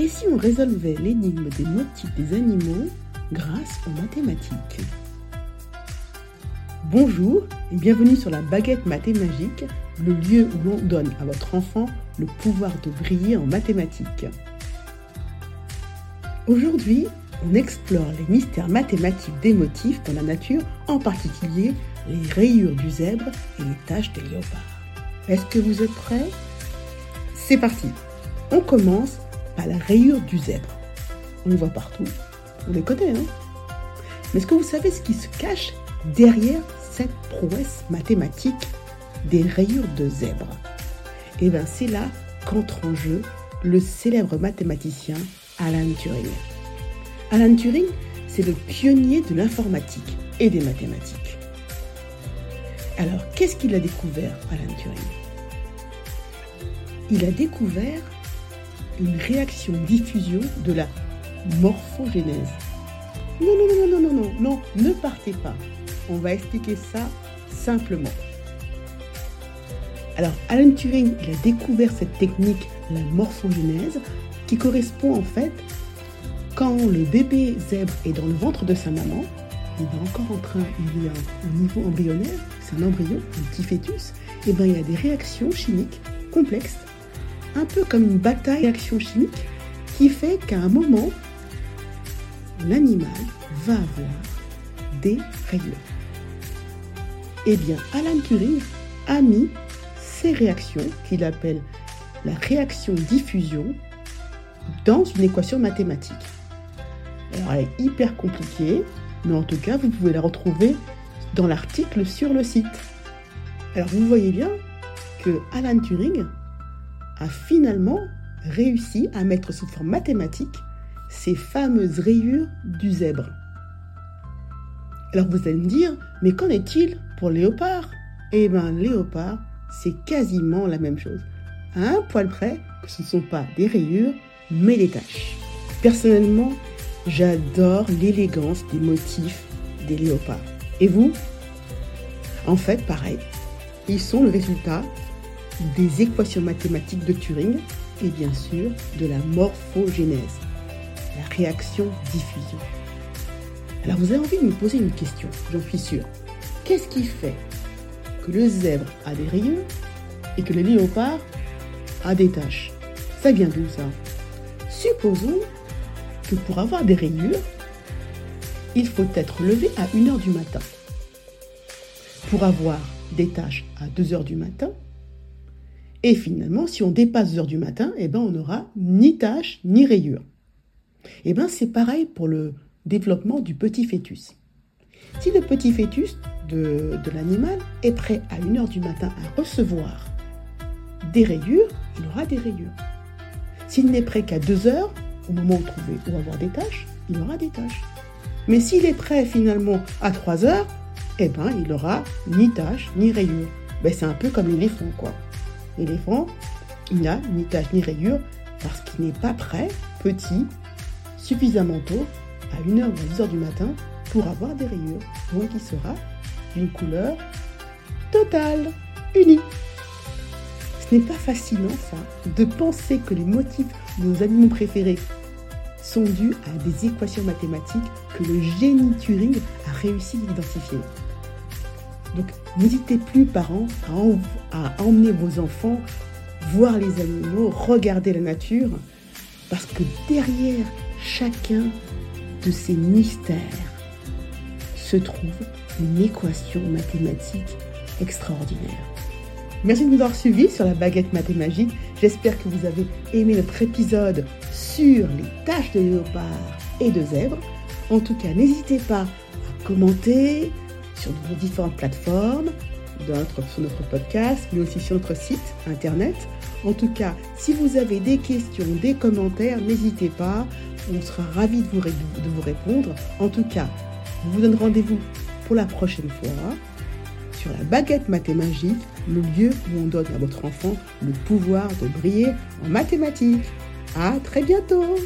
Et si on résolvait l'énigme des motifs des animaux grâce aux mathématiques Bonjour et bienvenue sur la baguette mathémagique, le lieu où l'on donne à votre enfant le pouvoir de briller en mathématiques. Aujourd'hui, on explore les mystères mathématiques des motifs dans la nature, en particulier les rayures du zèbre et les taches des léopards. Est-ce que vous êtes prêts? C'est parti On commence la rayure du zèbre. On les voit partout. On les connaît, non Mais est-ce que vous savez ce qui se cache derrière cette prouesse mathématique des rayures de zèbre? Eh bien, c'est là qu'entre en jeu le célèbre mathématicien Alan Turing. Alan Turing, c'est le pionnier de l'informatique et des mathématiques. Alors, qu'est-ce qu'il a découvert, Alan Turing? Il a découvert une réaction-diffusion de la morphogénèse. Non, non, non, non, non, non, non, ne partez pas. On va expliquer ça simplement. Alors, Alan Turing, a découvert cette technique, la morphogénèse, qui correspond en fait quand le bébé zèbre est dans le ventre de sa maman, il est encore en train, il est au niveau embryonnaire, c'est un embryon, un petit fœtus, et bien il y a des réactions chimiques complexes, un peu comme une bataille réaction chimique, qui fait qu'à un moment, l'animal va avoir des rayures. Eh bien, Alan Turing a mis ces réactions, qu'il appelle la réaction diffusion, dans une équation mathématique. Alors, elle est hyper compliquée, mais en tout cas, vous pouvez la retrouver dans l'article sur le site. Alors, vous voyez bien que Alan Turing a finalement réussi à mettre sous forme mathématique ces fameuses rayures du zèbre. Alors vous allez me dire, mais qu'en est-il pour léopard? Eh bien, léopard, c'est quasiment la même chose. À un poil près que ce ne sont pas des rayures, mais des taches. Personnellement, J'adore l'élégance des motifs des léopards. Et vous? En fait, pareil. Ils sont le résultat des équations mathématiques de Turing et bien sûr de la morphogénèse, la réaction-diffusion. Alors vous avez envie de me poser une question, j'en suis sûr. Qu'est-ce qui fait que le zèbre a des rayures et que le léopard a des taches? Ça vient d'où ça? Supposons pour avoir des rayures, il faut être levé à 1h du matin. Pour avoir des tâches à 2h du matin, et finalement, si on dépasse 2h du matin, eh ben, on n'aura ni tâches ni rayures. Eh ben, c'est pareil pour le développement du petit fœtus. Si le petit fœtus de, de l'animal est prêt à 1h du matin à recevoir des rayures, il aura des rayures. S'il n'est prêt qu'à 2 heures, au moment où trouver ou avoir des tâches, il aura des tâches. Mais s'il est prêt finalement à 3 heures, eh ben, il aura ni tâches ni rayures. Ben, c'est un peu comme l'éléphant, quoi. L'éléphant, il n'a ni tâches ni rayures parce qu'il n'est pas prêt, petit, suffisamment tôt, à 1h ou 10h du matin, pour avoir des rayures. Donc il sera d'une couleur totale, unie. Ce n'est pas fascinant ça, de penser que les motifs de nos animaux préférés sont dus à des équations mathématiques que le génie Turing a réussi à identifier. Donc n'hésitez plus, parents, à, emmener vos enfants voir les animaux, regarder la nature, parce que derrière chacun de ces mystères se trouve une équation mathématique extraordinaire. Merci de nous avoir suivis sur la baguette mathématique. J'espère que vous avez aimé notre épisode sur les tâches de léopard et de zèbre. En tout cas, n'hésitez pas à commenter sur nos différentes plateformes, sur notre podcast, mais aussi sur notre site internet. En tout cas, si vous avez des questions, des commentaires, n'hésitez pas. On sera ravis de vous, répondre. En tout cas, je vous donne rendez-vous pour la prochaine fois sur la baguette mathématique, le lieu où on donne à votre enfant le pouvoir de briller en mathématiques. À très bientôt